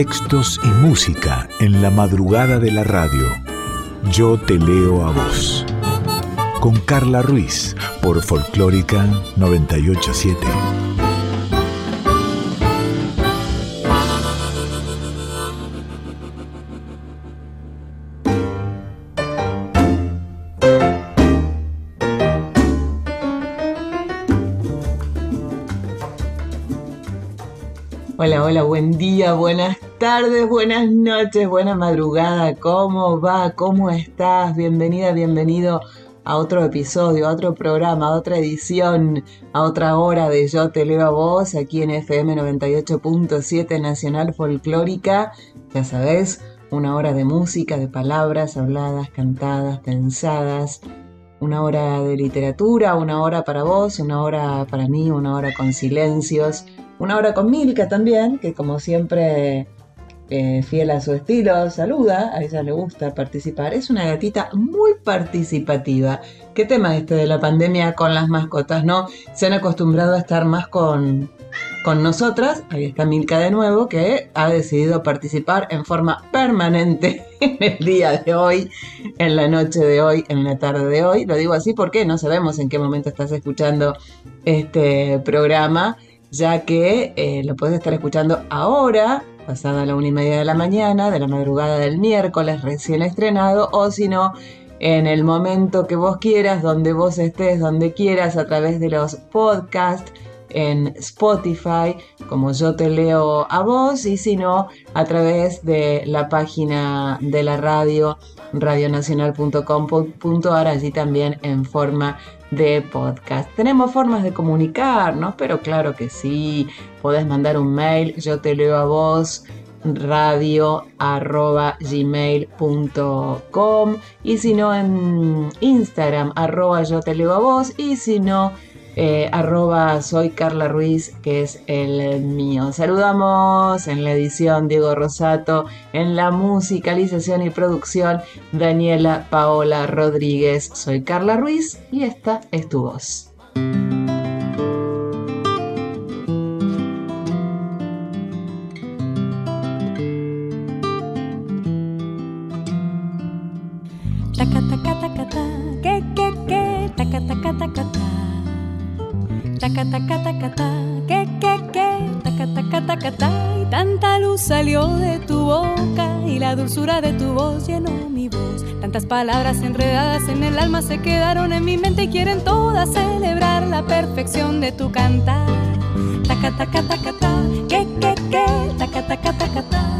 Textos y música en la madrugada de la radio. Yo te leo a vos. Con Carla Ruiz por Folclórica 987. Hola, hola, buen día, buenas tardes, buenas noches, buena madrugada. ¿Cómo va? ¿Cómo estás? Bienvenida, bienvenido a otro episodio, a otro programa, a otra edición, a otra hora de Yo Te Leo a Vos, aquí en FM 98.7 Nacional Folclórica. Ya sabes, una hora de música, de palabras habladas, cantadas, pensadas. Una hora de literatura, una hora para vos, una hora para mí, una hora con silencios una hora con Milka también, que como siempre, eh, fiel a su estilo, saluda, a ella le gusta participar. Es una gatita muy participativa. ¿Qué tema este de la pandemia con las mascotas, no? Se han acostumbrado a estar más con, con nosotras. Ahí está Milka de nuevo, que ha decidido participar en forma permanente en el día de hoy, en la noche de hoy, en la tarde de hoy. Lo digo así porque no sabemos en qué momento estás escuchando este programa ya que eh, lo puedes estar escuchando ahora, pasada la una y media de la mañana, de la madrugada del miércoles recién estrenado, o si no, en el momento que vos quieras, donde vos estés, donde quieras, a través de los podcasts en Spotify, como yo te leo a vos, y si no, a través de la página de la radio, radionacional.com.ar, allí también en forma de podcast. Tenemos formas de comunicarnos, pero claro que sí, podés mandar un mail, yo te leo a vos radio arroba gmail.com y si no en Instagram arroba yo te leo a vos. Y si no eh, arroba soy Carla Ruiz, que es el mío. Saludamos en la edición Diego Rosato, en la musicalización y producción Daniela Paola Rodríguez. Soy Carla Ruiz y esta es tu voz. Que, que, que, y tanta luz salió de tu boca y la dulzura de tu voz llenó mi voz. Tantas palabras enredadas en el alma se quedaron en mi mente y quieren todas celebrar la perfección de tu cantar. Taca, taca, taca, ta, que, que, que, taca, taca, taca, ta.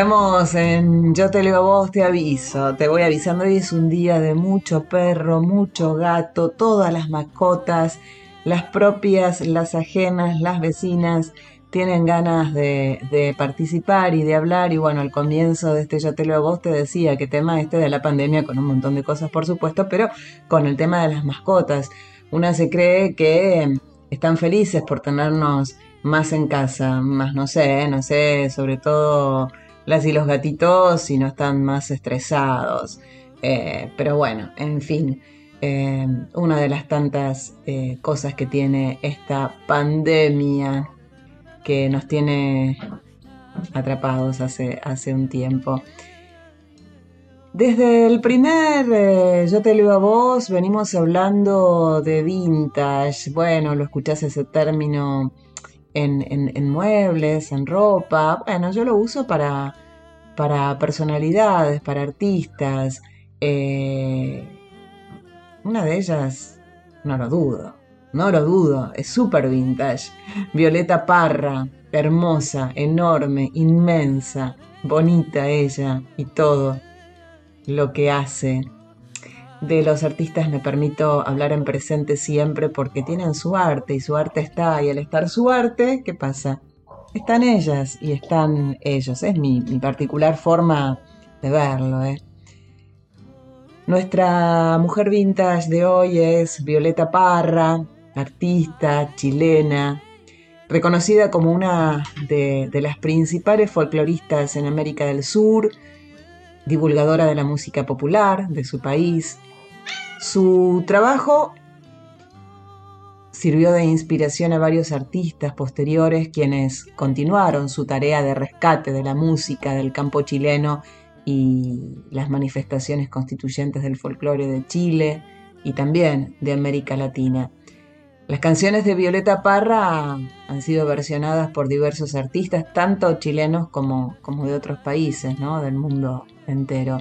Estamos en Yo te leo a vos, te aviso, te voy avisando, hoy es un día de mucho perro, mucho gato, todas las mascotas, las propias, las ajenas, las vecinas, tienen ganas de, participar y de hablar y bueno, al comienzo de este Yo te leo a vos te decía que tema este de la pandemia con un montón de cosas por supuesto, pero con el tema de las mascotas. Una se cree que están felices por tenernos más en casa, más no sé, no sé, sobre todo las y los gatitos si no están más estresados. Eh, pero bueno, en fin, eh, una de las tantas eh, cosas que tiene esta pandemia que nos tiene atrapados hace, hace un tiempo. Desde el primer Yo te leo a vos, venimos hablando de vintage. Bueno, lo escuchás ese término en, muebles, en ropa. Bueno, yo lo uso para, para personalidades, para artistas. Eh, una de ellas, no lo dudo, no lo dudo, es súper vintage. Violeta Parra, hermosa, enorme, inmensa, bonita ella y todo lo que hace. De los artistas me permito hablar en presente siempre porque tienen su arte y su arte está. Y al estar su arte, ¿qué pasa? Están ellas y están ellos. Es mi, particular forma de verlo. ¿eh? Nuestra mujer vintage de hoy es Violeta Parra, artista chilena, reconocida como una de las principales folcloristas en América del Sur divulgadora de la música popular de su país. Su trabajo sirvió de inspiración a varios artistas posteriores quienes continuaron su tarea de rescate de la música del campo chileno y las manifestaciones constituyentes del folclore de Chile y también de América Latina. Las canciones de Violeta Parra han sido versionadas por diversos artistas, tanto chilenos como, como de otros países ¿no? del mundo entero.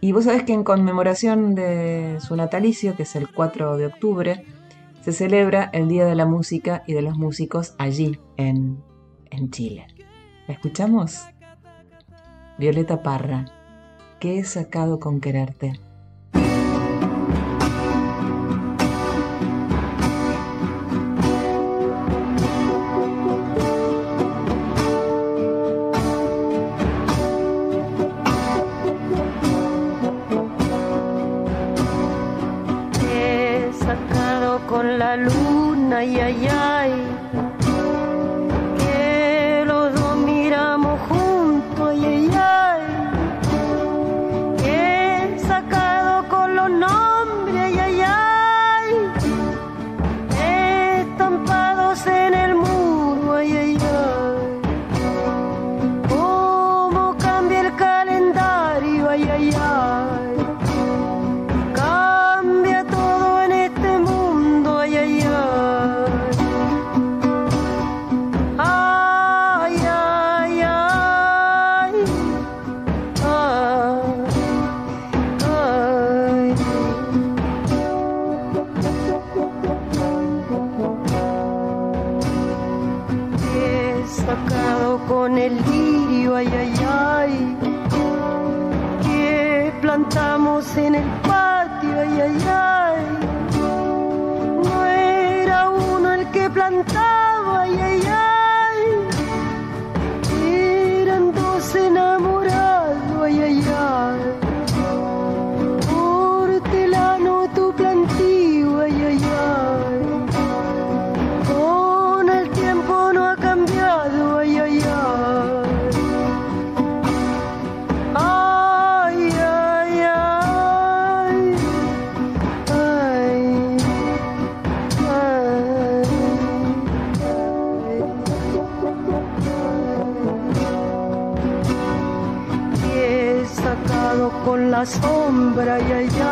Y vos sabés que en conmemoración de su natalicio, que es el 4 de octubre, se celebra el Día de la Música y de los Músicos allí, en, en Chile. ¿La escuchamos? Violeta Parra, ¿qué he sacado con quererte? Sombra, y ay, ay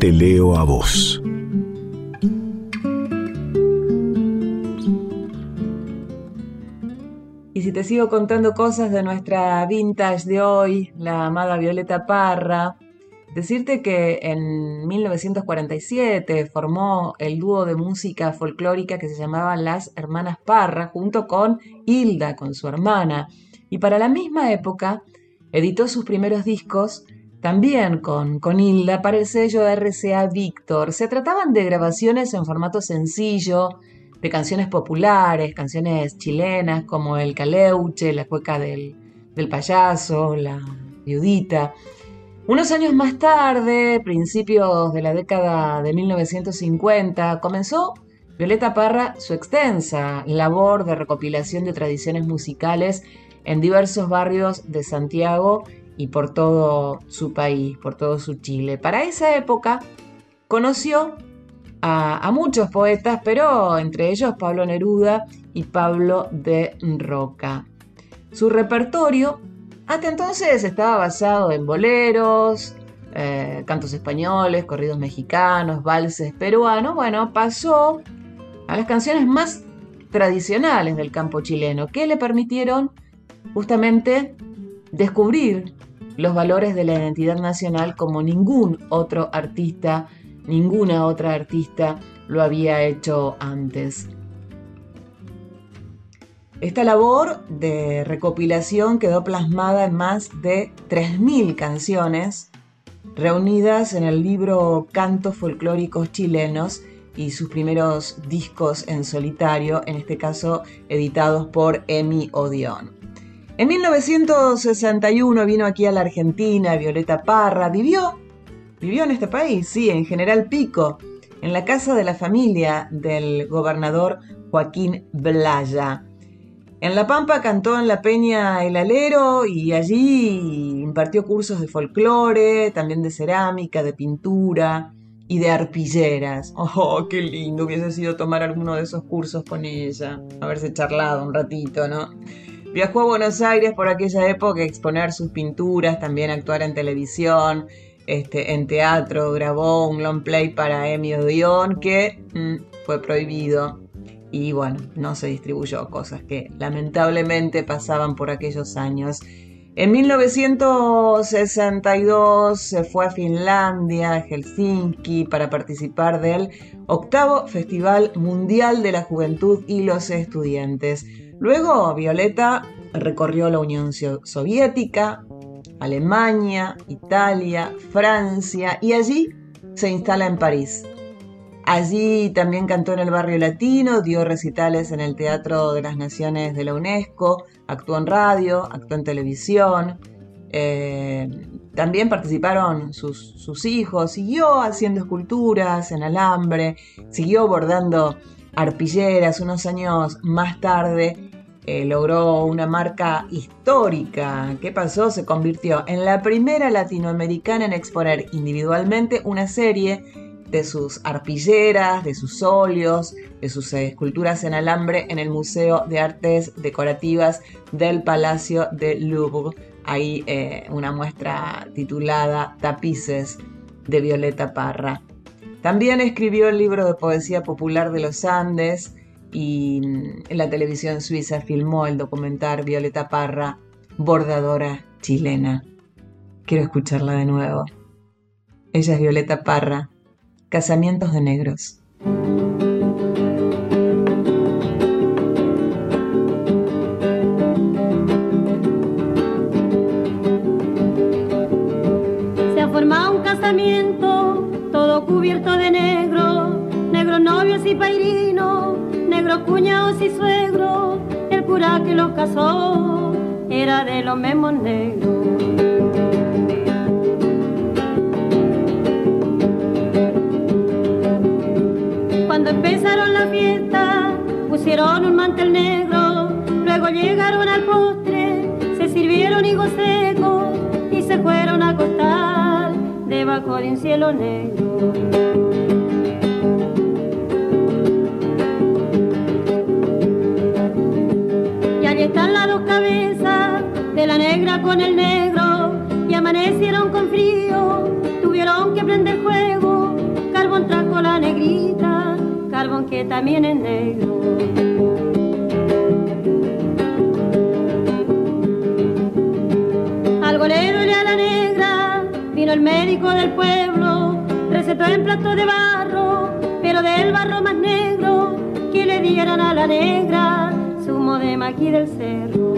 te leo a vos. Y si te sigo contando cosas de nuestra vintage de hoy, la amada Violeta Parra, decirte que en 1947 formó el dúo de música folclórica que se llamaba Las Hermanas Parra, junto con Hilda, con su hermana. Y para la misma época editó sus primeros discos también con, Hilda para el sello RCA Víctor. Se trataban de grabaciones en formato sencillo, de canciones populares, canciones chilenas como El Caleuche, La Cueca del, del Payaso, La Viudita. Unos años más tarde, principios de la década de 1950, comenzó Violeta Parra su extensa labor de recopilación de tradiciones musicales en diversos barrios de Santiago y por todo su país, por todo su Chile. Para esa época conoció a, muchos poetas, pero entre ellos Pablo Neruda y Pablo de Roca. Su repertorio hasta entonces estaba basado en boleros, eh, cantos españoles, corridos mexicanos, valses peruanos. Bueno, pasó a las canciones más tradicionales del campo chileno, que le permitieron justamente descubrir los valores de la identidad nacional como ningún otro artista, ninguna otra artista lo había hecho antes. Esta labor de recopilación quedó plasmada en más de 3.000 canciones reunidas en el libro Cantos Folclóricos Chilenos y sus primeros discos en solitario, en este caso editados por Emi Odeon. En 1961 vino aquí a la Argentina Violeta Parra, vivió, vivió en este país, sí, en General Pico, en la casa de la familia del gobernador Joaquín Blaya. En La Pampa cantó en la Peña El Alero y allí impartió cursos de folclore, también de cerámica, de pintura y de arpilleras. ¡Oh, qué lindo hubiese sido tomar alguno de esos cursos con ella! Haberse charlado un ratito, ¿no? Viajó a Buenos Aires por aquella época a exponer sus pinturas, también actuar en televisión, este, en teatro, grabó un long play para Emi Odeon que mm, fue prohibido y bueno, no se distribuyó, cosas que lamentablemente pasaban por aquellos años. En 1962 se fue a Finlandia, a Helsinki, para participar del octavo Festival Mundial de la Juventud y los Estudiantes. Luego Violeta recorrió la Unión Soviética, Alemania, Italia, Francia y allí se instala en París. Allí también cantó en el barrio latino, dio recitales en el Teatro de las Naciones de la UNESCO, actuó en radio, actuó en televisión. Eh, también participaron sus, sus, hijos, siguió haciendo esculturas en alambre, siguió bordando arpilleras. Unos años más tarde eh, logró una marca histórica. ¿Qué pasó? Se convirtió en la primera latinoamericana en exponer individualmente una serie de sus arpilleras, de sus óleos, de sus esculturas en alambre en el Museo de Artes Decorativas del Palacio de Louvre. Ahí eh, una muestra titulada Tapices de Violeta Parra. También escribió el libro de poesía popular de los Andes, y la televisión suiza filmó el documental Violeta Parra, bordadora chilena. Quiero escucharla de nuevo. Ella es Violeta Parra, Casamientos de Negros. Se ha formado un casamiento, todo cubierto de negro, negros novios y pairinos negros cuñados y suegros, el cura que los casó era de los mismos negros. Cuando empezaron la fiesta, pusieron un mantel negro, luego llegaron al postre, se sirvieron higos secos y se fueron a acostar debajo de un cielo negro. Están las dos cabezas de la negra con el negro y amanecieron con frío, tuvieron que prender fuego. Carbón trajo la negrita, carbón que también es negro. Al golero y a la negra vino el médico del pueblo, recetó en plato de barro, pero del barro más negro que le dieran a la negra de maquí del cerro.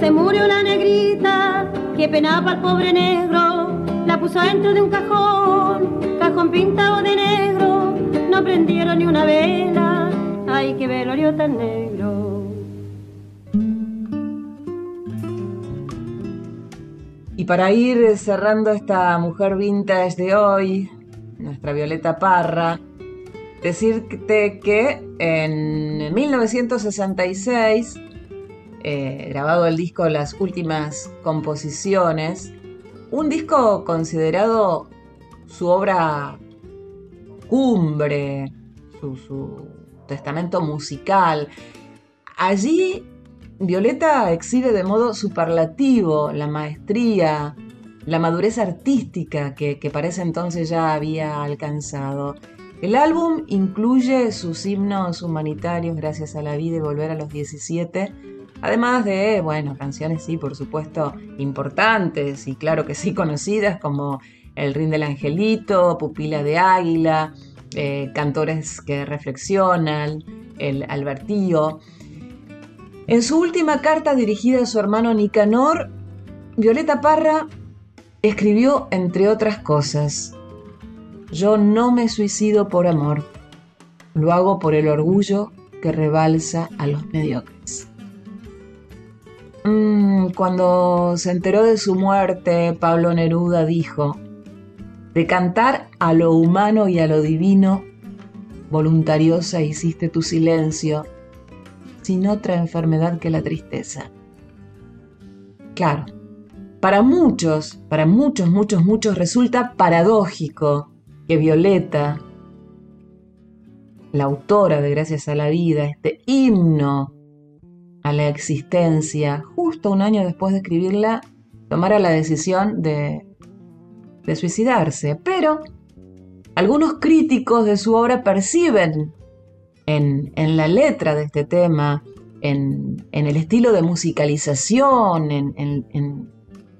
se murió la negrita que penaba al pobre negro, la puso dentro de un cajón, cajón pintado de negro, no prendieron ni una vela, ay que velorio tan negro. Y para ir cerrando esta mujer vintage de hoy, nuestra Violeta Parra, decirte que en 1966 eh, grabado el disco Las Últimas Composiciones, un disco considerado su obra cumbre, su, testamento musical. Allí Violeta exhibe de modo superlativo la maestría, la madurez artística que, que para entonces ya había alcanzado. El álbum incluye sus himnos humanitarios Gracias a la vida y Volver a los 17, Además de, bueno, canciones sí, por supuesto, importantes y claro que sí conocidas como El Rin del Angelito, Pupila de Águila, eh, Cantores que Reflexionan, El Albertío. En su última carta dirigida a su hermano Nicanor, Violeta Parra escribió, entre otras cosas, Yo no me suicido por amor, lo hago por el orgullo que rebalsa a los mediocres. Mm, cuando se enteró de su muerte, Pablo Neruda dijo, de cantar a lo humano y a lo divino, voluntariosa hiciste tu silencio, sin otra enfermedad que la tristeza. Claro, para muchos, para muchos, muchos, muchos resulta paradójico que Violeta, la autora de Gracias a la Vida, este himno a la existencia, justo un año después de escribirla, tomara la decisión de, suicidarse. Pero algunos críticos de su obra perciben en, la letra de este tema, en, el estilo de musicalización, en,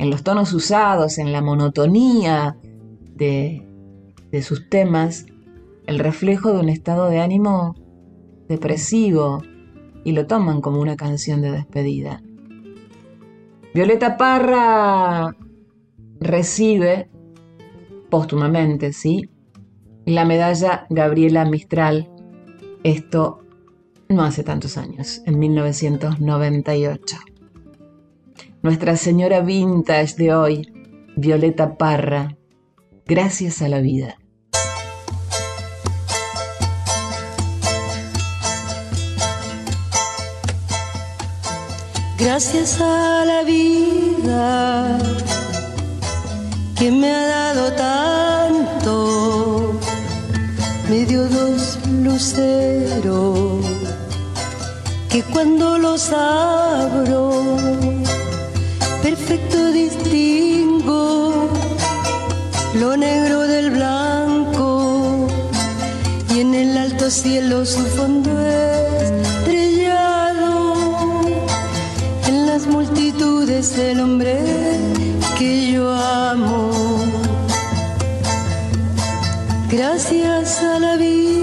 los tonos usados, en la monotonía de, de sus temas, el reflejo de un estado de ánimo depresivo, y lo toman como una canción de despedida. Violeta Parra recibe póstumamente, ¿sí? La medalla Gabriela Mistral. Esto no hace tantos años, en 1998. Nuestra señora vintage de hoy, Violeta Parra, gracias a la vida. Gracias a la vida que me ha dado tanto, me dio dos luceros que cuando los abro, distingo lo negro del blanco y en el alto cielo su fondo multitudes del hombre que yo amo. Gracias a la vida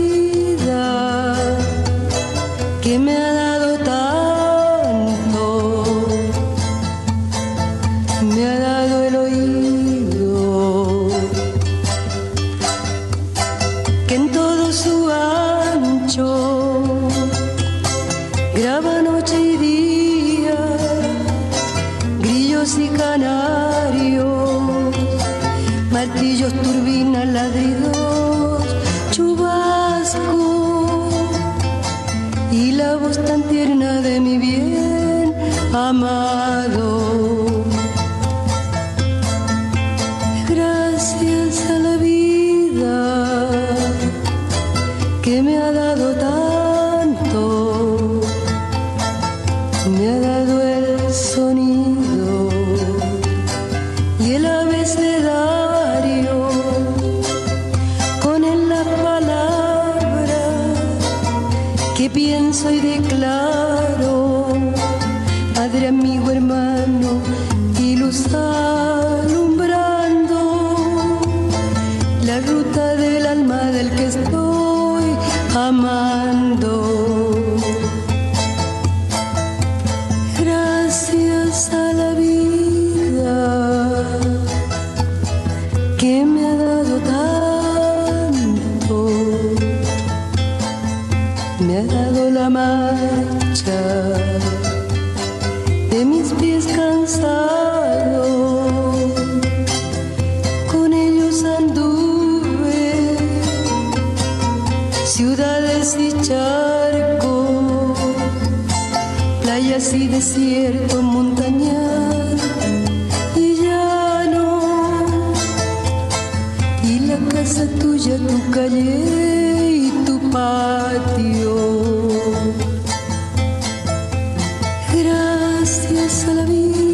gracias a la vida.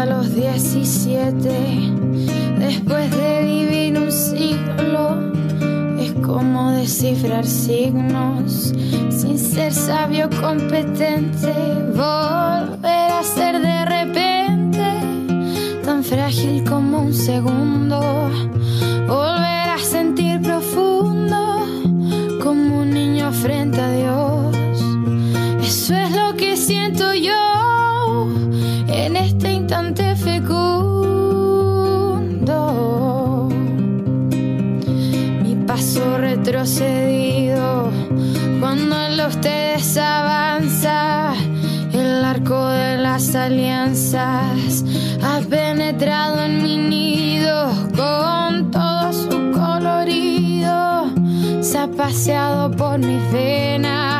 a los 17, después de vivir un siglo, es como descifrar signos. Sin ser sabio competente, volver a ser de repente tan frágil como un segundo. alianzas, has penetrado en mi nido con todo su colorido, se ha paseado por mis venas.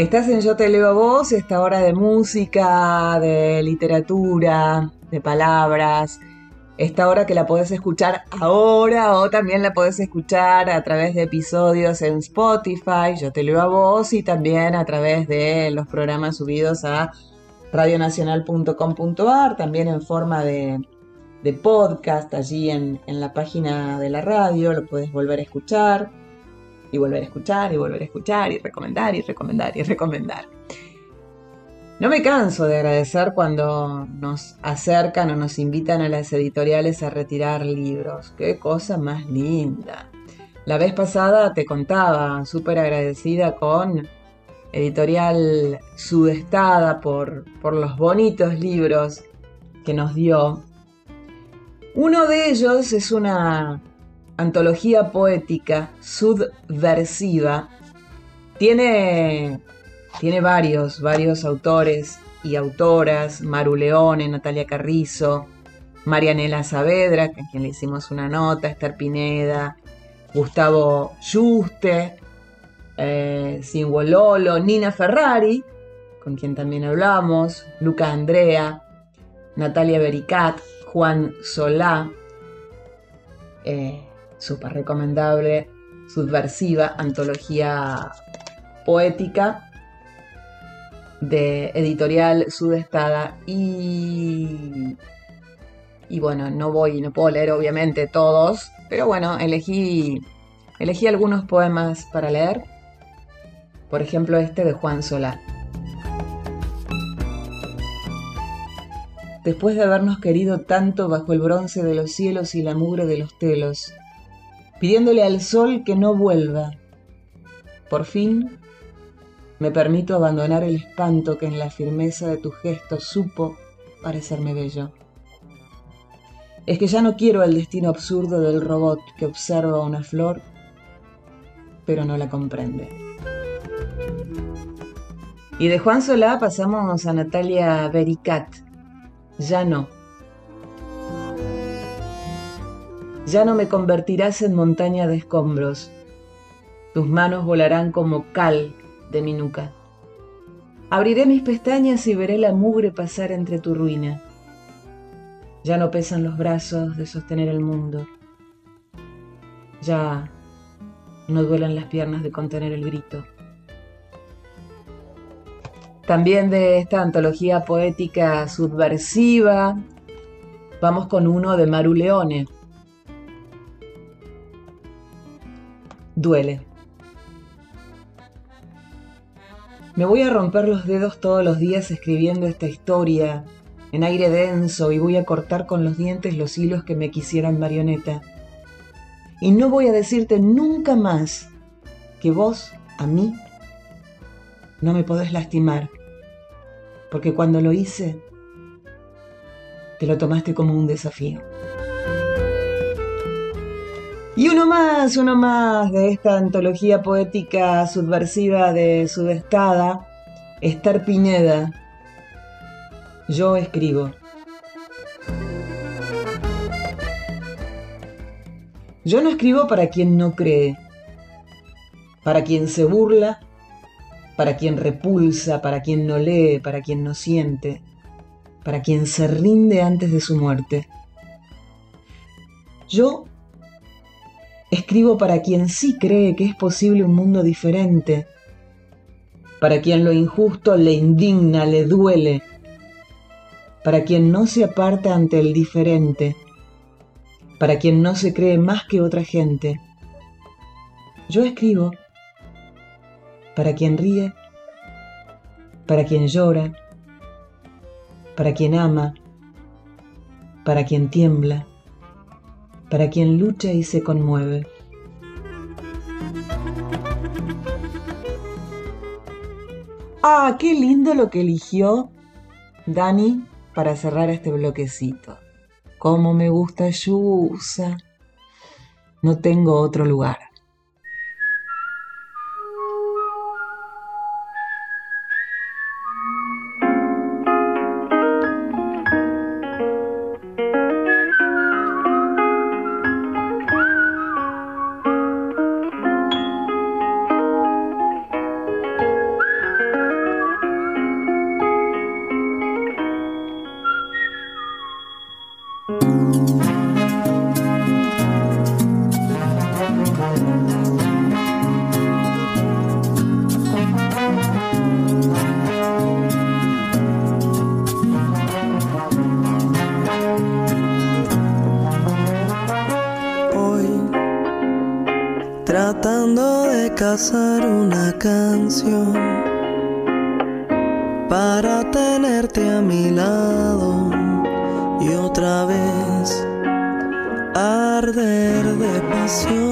Estás en Yo te leo a vos, esta hora de música, de literatura, de palabras, esta hora que la podés escuchar ahora o también la podés escuchar a través de episodios en Spotify, Yo te leo a vos, y también a través de los programas subidos a radionacional.com.ar, también en forma de, podcast allí en, en la página de la radio, lo podés volver a escuchar y volver a escuchar y volver a escuchar y recomendar y recomendar y recomendar. No me canso de agradecer cuando nos acercan o nos invitan a las editoriales a retirar libros. Qué cosa más linda. La vez pasada te contaba, súper agradecida con Editorial Sudestada por, por los bonitos libros que nos dio. Uno de ellos es una antología poética subversiva. Tiene, tiene varios, varios autores y autoras, Maru Leone, Natalia Carrizo, Marianela Saavedra, a quien le hicimos una nota, Esther Pineda, Gustavo Juste, eh, Lolo, Nina Ferrari, con quien también hablamos, Luca Andrea, Natalia Bericat, Juan Solá, eh, súper recomendable, subversiva, antología poética de editorial Sudestada y y bueno, no voy, no puedo leer obviamente todos, pero bueno, elegí elegí algunos poemas para leer. Por ejemplo, este de Juan Solá. Después de habernos querido tanto bajo el bronce de los cielos y la mugre de los telos, pidiéndole al sol que no vuelva. Por fin, me permito abandonar el espanto que en la firmeza de tu gesto supo parecerme bello. Es que ya no quiero el destino absurdo del robot que observa una flor, pero no la comprende. Y de Juan Solá pasamos a Natalia Bericat. Ya no. Ya no me convertirás en montaña de escombros. Tus manos volarán como cal de mi nuca. Abriré mis pestañas y veré la mugre pasar entre tu ruina. Ya no pesan los brazos de sostener el mundo. Ya no duelan las piernas de contener el grito. También de esta antología poética subversiva, vamos con uno de Maru Leone. Duele. Me voy a romper los dedos todos los días escribiendo esta historia en aire denso y voy a cortar con los dientes los hilos que me quisieran marioneta. Y no voy a decirte nunca más que vos, a mí, no me podés lastimar, porque cuando lo hice, te lo tomaste como un desafío. Y uno más, uno más de esta antología poética subversiva de Sudestada, Esther Pineda. Yo escribo. Yo no escribo para quien no cree, para quien se burla, para quien repulsa, para quien no lee, para quien no siente, para quien se rinde antes de su muerte. Yo escribo para quien sí cree que es posible un mundo diferente, para quien lo injusto le indigna, le duele, para quien no se aparta ante el diferente, para quien no se cree más que otra gente. Yo escribo para quien ríe, para quien llora, para quien ama, para quien tiembla, para quien lucha y se conmueve. Ah, qué lindo lo que eligió Dani para cerrar este bloquecito. Cómo me gusta Yusa. No tengo otro lugar. pasar una canción para tenerte a mi lado y otra vez arder de pasión.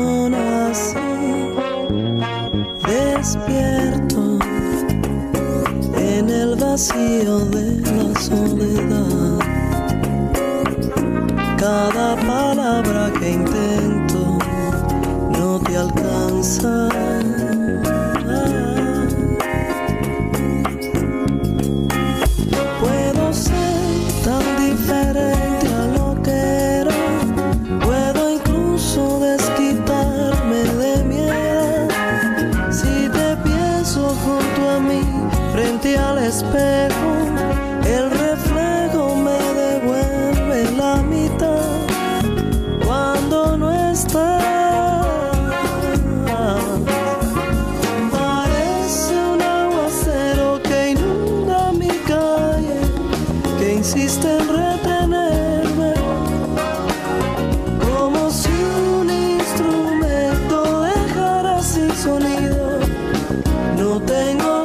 no tengo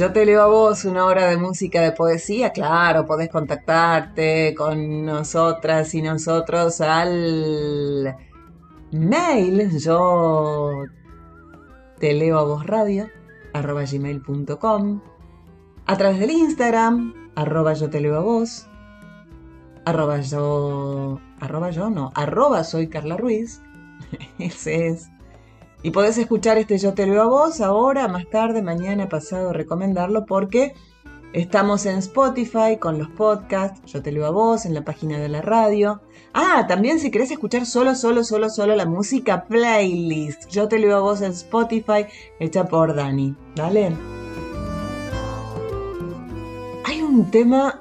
Yo te leo a vos una hora de música de poesía, claro, podés contactarte con nosotras y nosotros al mail, yo te leo a vos radio, arroba gmail.com, a través del Instagram, arroba yo te leo a vos, arroba yo, arroba yo no, arroba soy Carla Ruiz, ese es y podés escuchar este Yo te leo a vos ahora, más tarde, mañana, pasado, recomendarlo porque estamos en Spotify con los podcasts, Yo te leo a vos, en la página de la radio. Ah, también si querés escuchar solo, solo, solo, solo la música, playlist. Yo te leo a vos en Spotify, hecha por Dani. ¿Vale? Hay un tema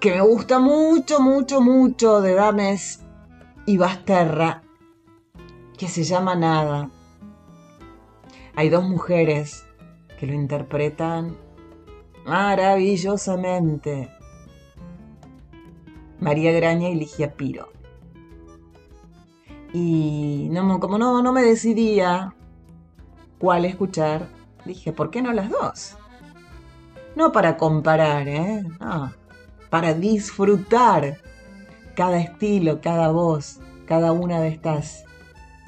que me gusta mucho, mucho, mucho de Dames y Basterra que se llama Nada. Hay dos mujeres que lo interpretan maravillosamente. María Graña y Ligia Piro. Y no, como no, no me decidía cuál escuchar, dije, ¿por qué no las dos? No para comparar, ¿eh? Para disfrutar cada estilo, cada voz, cada una de estas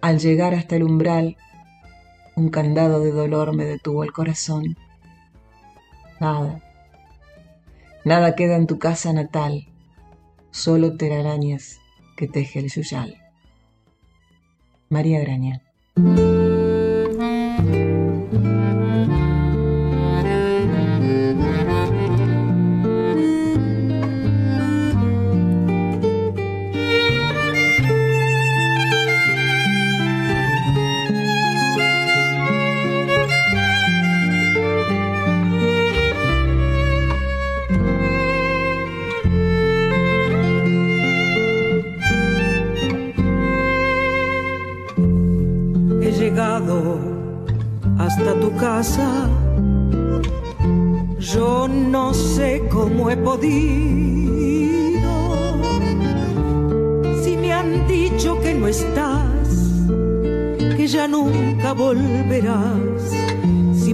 Al llegar hasta el umbral, un candado de dolor me detuvo el corazón. Nada, nada queda en tu casa natal, solo telarañas que teje el yuyal. María Graña.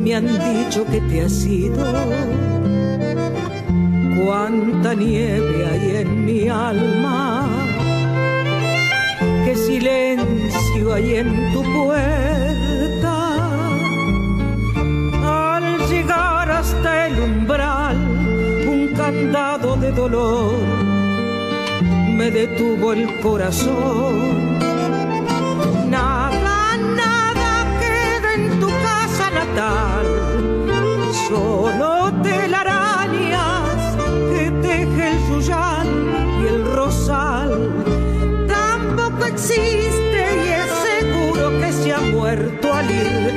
Me han dicho que te has ido. Cuánta nieve hay en mi alma. Qué silencio hay en tu puerta hasta el umbral un candado de dolor me detuvo el corazón.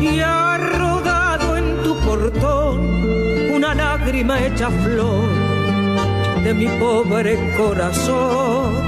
y ha rodado en tu portón una lágrima hecha flor de mi pobre corazón.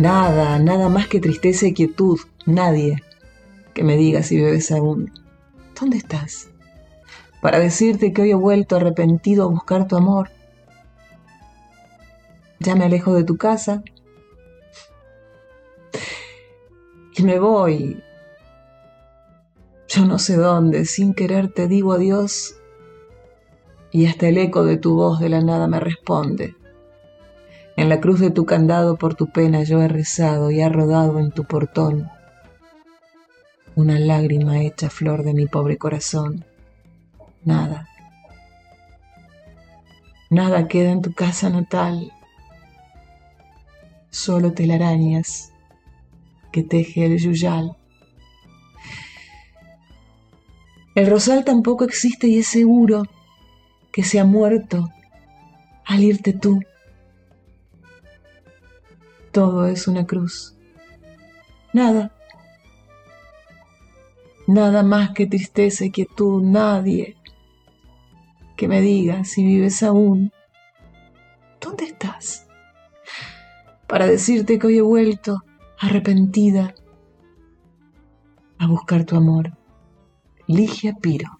Nada, nada más que tristeza y quietud. Nadie que me diga si bebes aún. ¿Dónde estás? Para decirte que hoy he vuelto arrepentido a buscar tu amor. Ya me alejo de tu casa. Y me voy. Yo no sé dónde, sin querer te digo adiós. Y hasta el eco de tu voz de la nada me responde. En la cruz de tu candado por tu pena yo he rezado y ha rodado en tu portón una lágrima hecha flor de mi pobre corazón. Nada. Nada queda en tu casa natal. Solo telarañas que teje el yuyal. El rosal tampoco existe y es seguro que se ha muerto al irte tú. Todo es una cruz. Nada. Nada más que tristeza y quietud. Nadie que me diga si vives aún. ¿Dónde estás? Para decirte que hoy he vuelto arrepentida a buscar tu amor. Ligia Piro.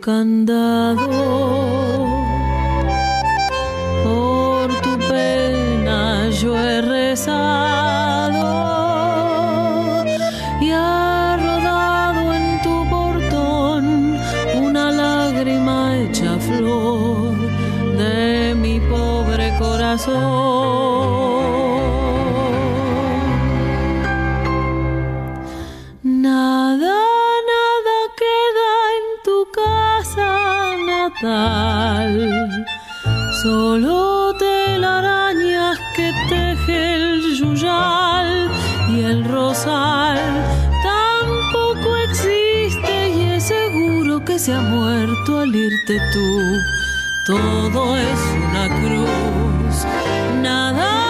candado. Por tu pena yo he rezado y ha rodado en tu portón una lágrima hecha flor de mi pobre corazón. Tú. Todo es una cruz, nada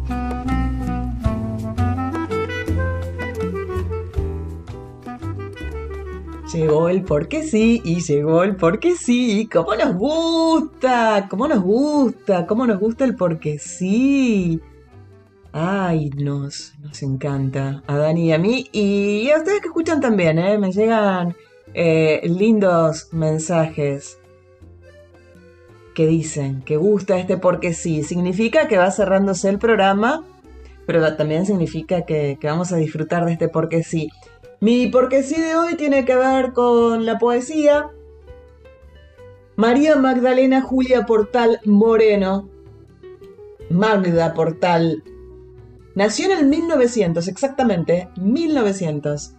El porque sí y llegó el porque sí. ¿Cómo nos gusta? ¿Cómo nos gusta? ¿Cómo nos gusta el porque sí? Ay, nos, nos encanta a Dani y a mí y a ustedes que escuchan también, ¿eh? Me llegan eh, lindos mensajes que dicen que gusta este porque sí. Significa que va cerrándose el programa, pero también significa que, que vamos a disfrutar de este porque sí. Mi porque sí de hoy tiene que ver con la poesía. María Magdalena Julia Portal Moreno. Magda Portal. Nació en el 1900, exactamente, 1900.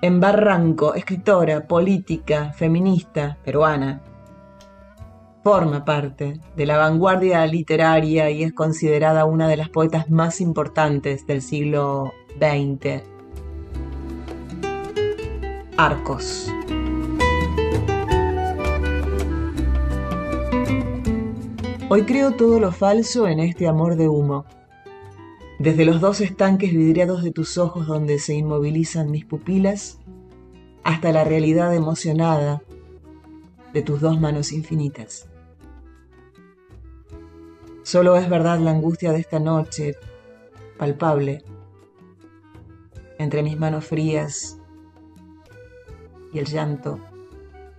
En Barranco, escritora, política, feminista, peruana. Forma parte de la vanguardia literaria y es considerada una de las poetas más importantes del siglo XX arcos. Hoy creo todo lo falso en este amor de humo. Desde los dos estanques vidriados de tus ojos donde se inmovilizan mis pupilas, hasta la realidad emocionada de tus dos manos infinitas. Solo es verdad la angustia de esta noche, palpable, entre mis manos frías y el llanto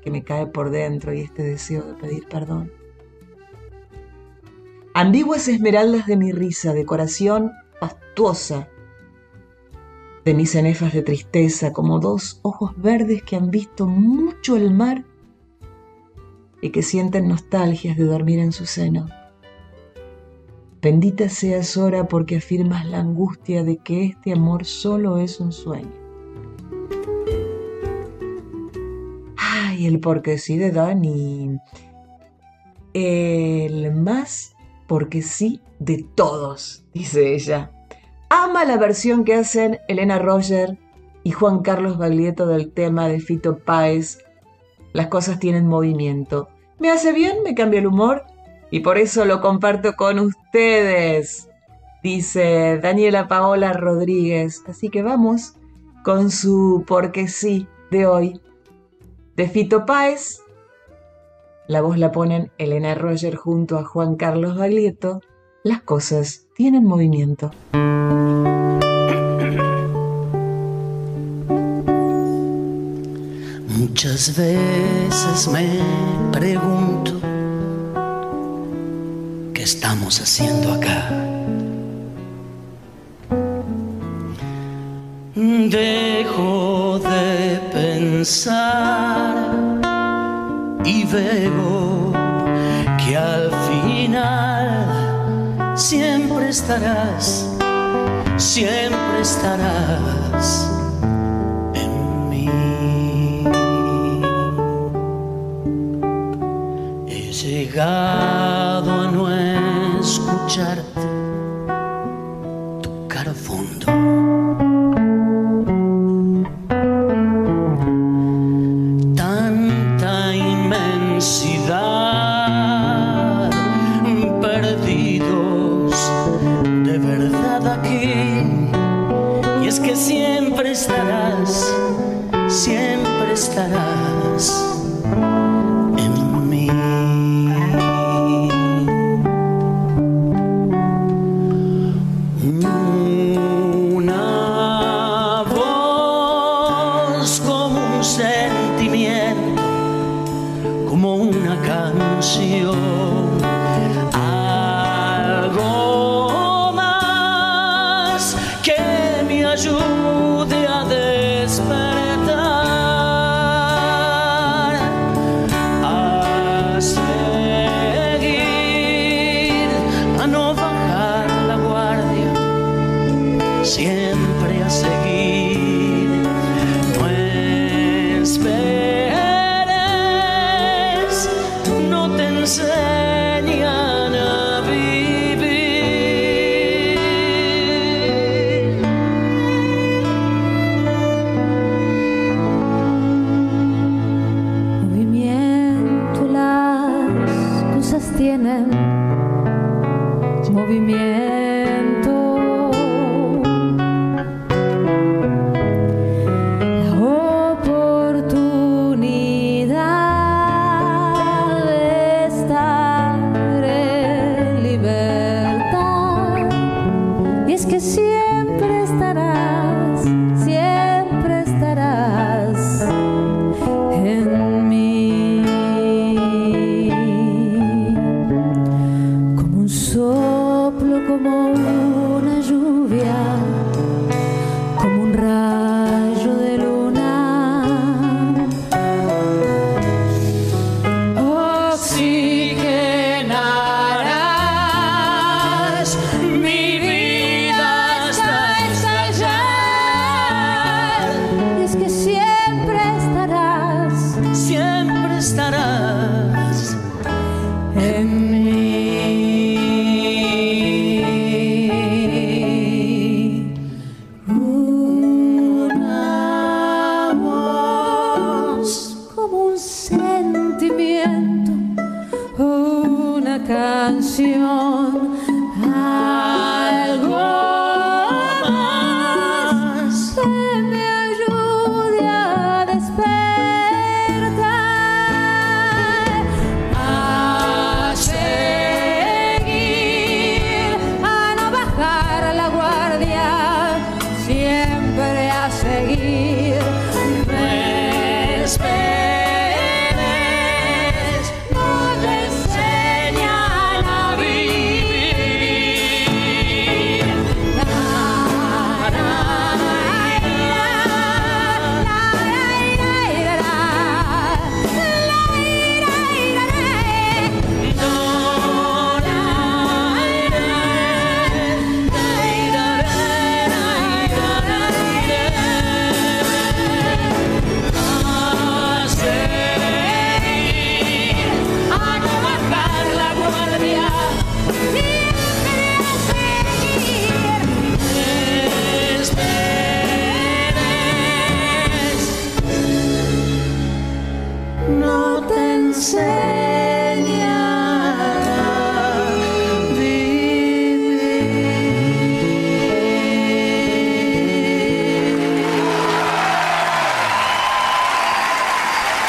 que me cae por dentro y este deseo de pedir perdón. Ambiguas esmeraldas de mi risa, decoración fastuosa de mis cenefas de tristeza, como dos ojos verdes que han visto mucho el mar y que sienten nostalgias de dormir en su seno. Bendita seas hora porque afirmas la angustia de que este amor solo es un sueño. Ay, el porque sí de Dani. El más porque sí de todos, dice ella. Ama la versión que hacen Elena Roger y Juan Carlos Baglietto del tema de Fito Páez. Las cosas tienen movimiento. Me hace bien, me cambia el humor y por eso lo comparto con ustedes, dice Daniela Paola Rodríguez. Así que vamos con su porque sí de hoy de Fito Páez. La voz la ponen Elena Roger junto a Juan Carlos Baglietto. Las cosas tienen movimiento. Muchas veces me pregunto qué estamos haciendo acá. Dejo de y veo que al final siempre estarás, siempre estarás. en mí He llegado a no escuchar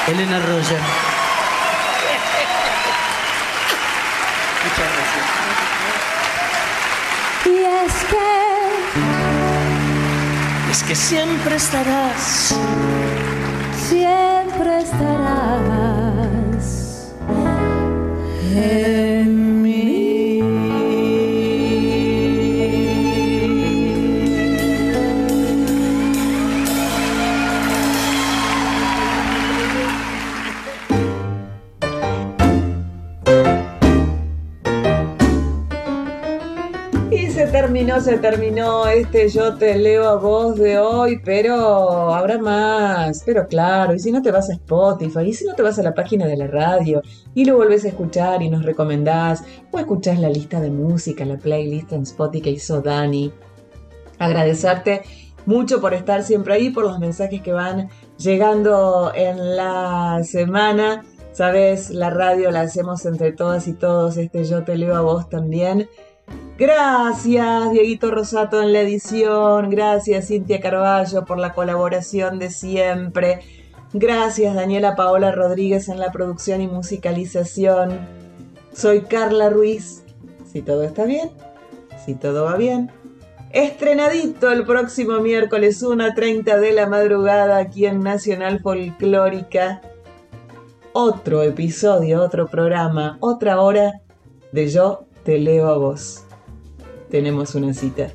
Elena Roger. Muchas gracias. Y es que. Es que siempre estarás. Siempre estarás. Se terminó este Yo te leo a vos de hoy, pero habrá más. Pero claro, y si no te vas a Spotify, y si no te vas a la página de la radio, y lo volvés a escuchar y nos recomendás, o escuchás la lista de música, la playlist en Spotify que hizo Dani. Agradecerte mucho por estar siempre ahí, por los mensajes que van llegando en la semana. Sabes, la radio la hacemos entre todas y todos. Este yo te leo a vos también. Gracias, Dieguito Rosato en la edición. Gracias, Cintia Carballo, por la colaboración de siempre. Gracias, Daniela Paola Rodríguez en la producción y musicalización. Soy Carla Ruiz. Si todo está bien, si todo va bien. Estrenadito el próximo miércoles 1.30 de la madrugada aquí en Nacional Folclórica. Otro episodio, otro programa, otra hora de Yo te leo a vos tenemos una cita.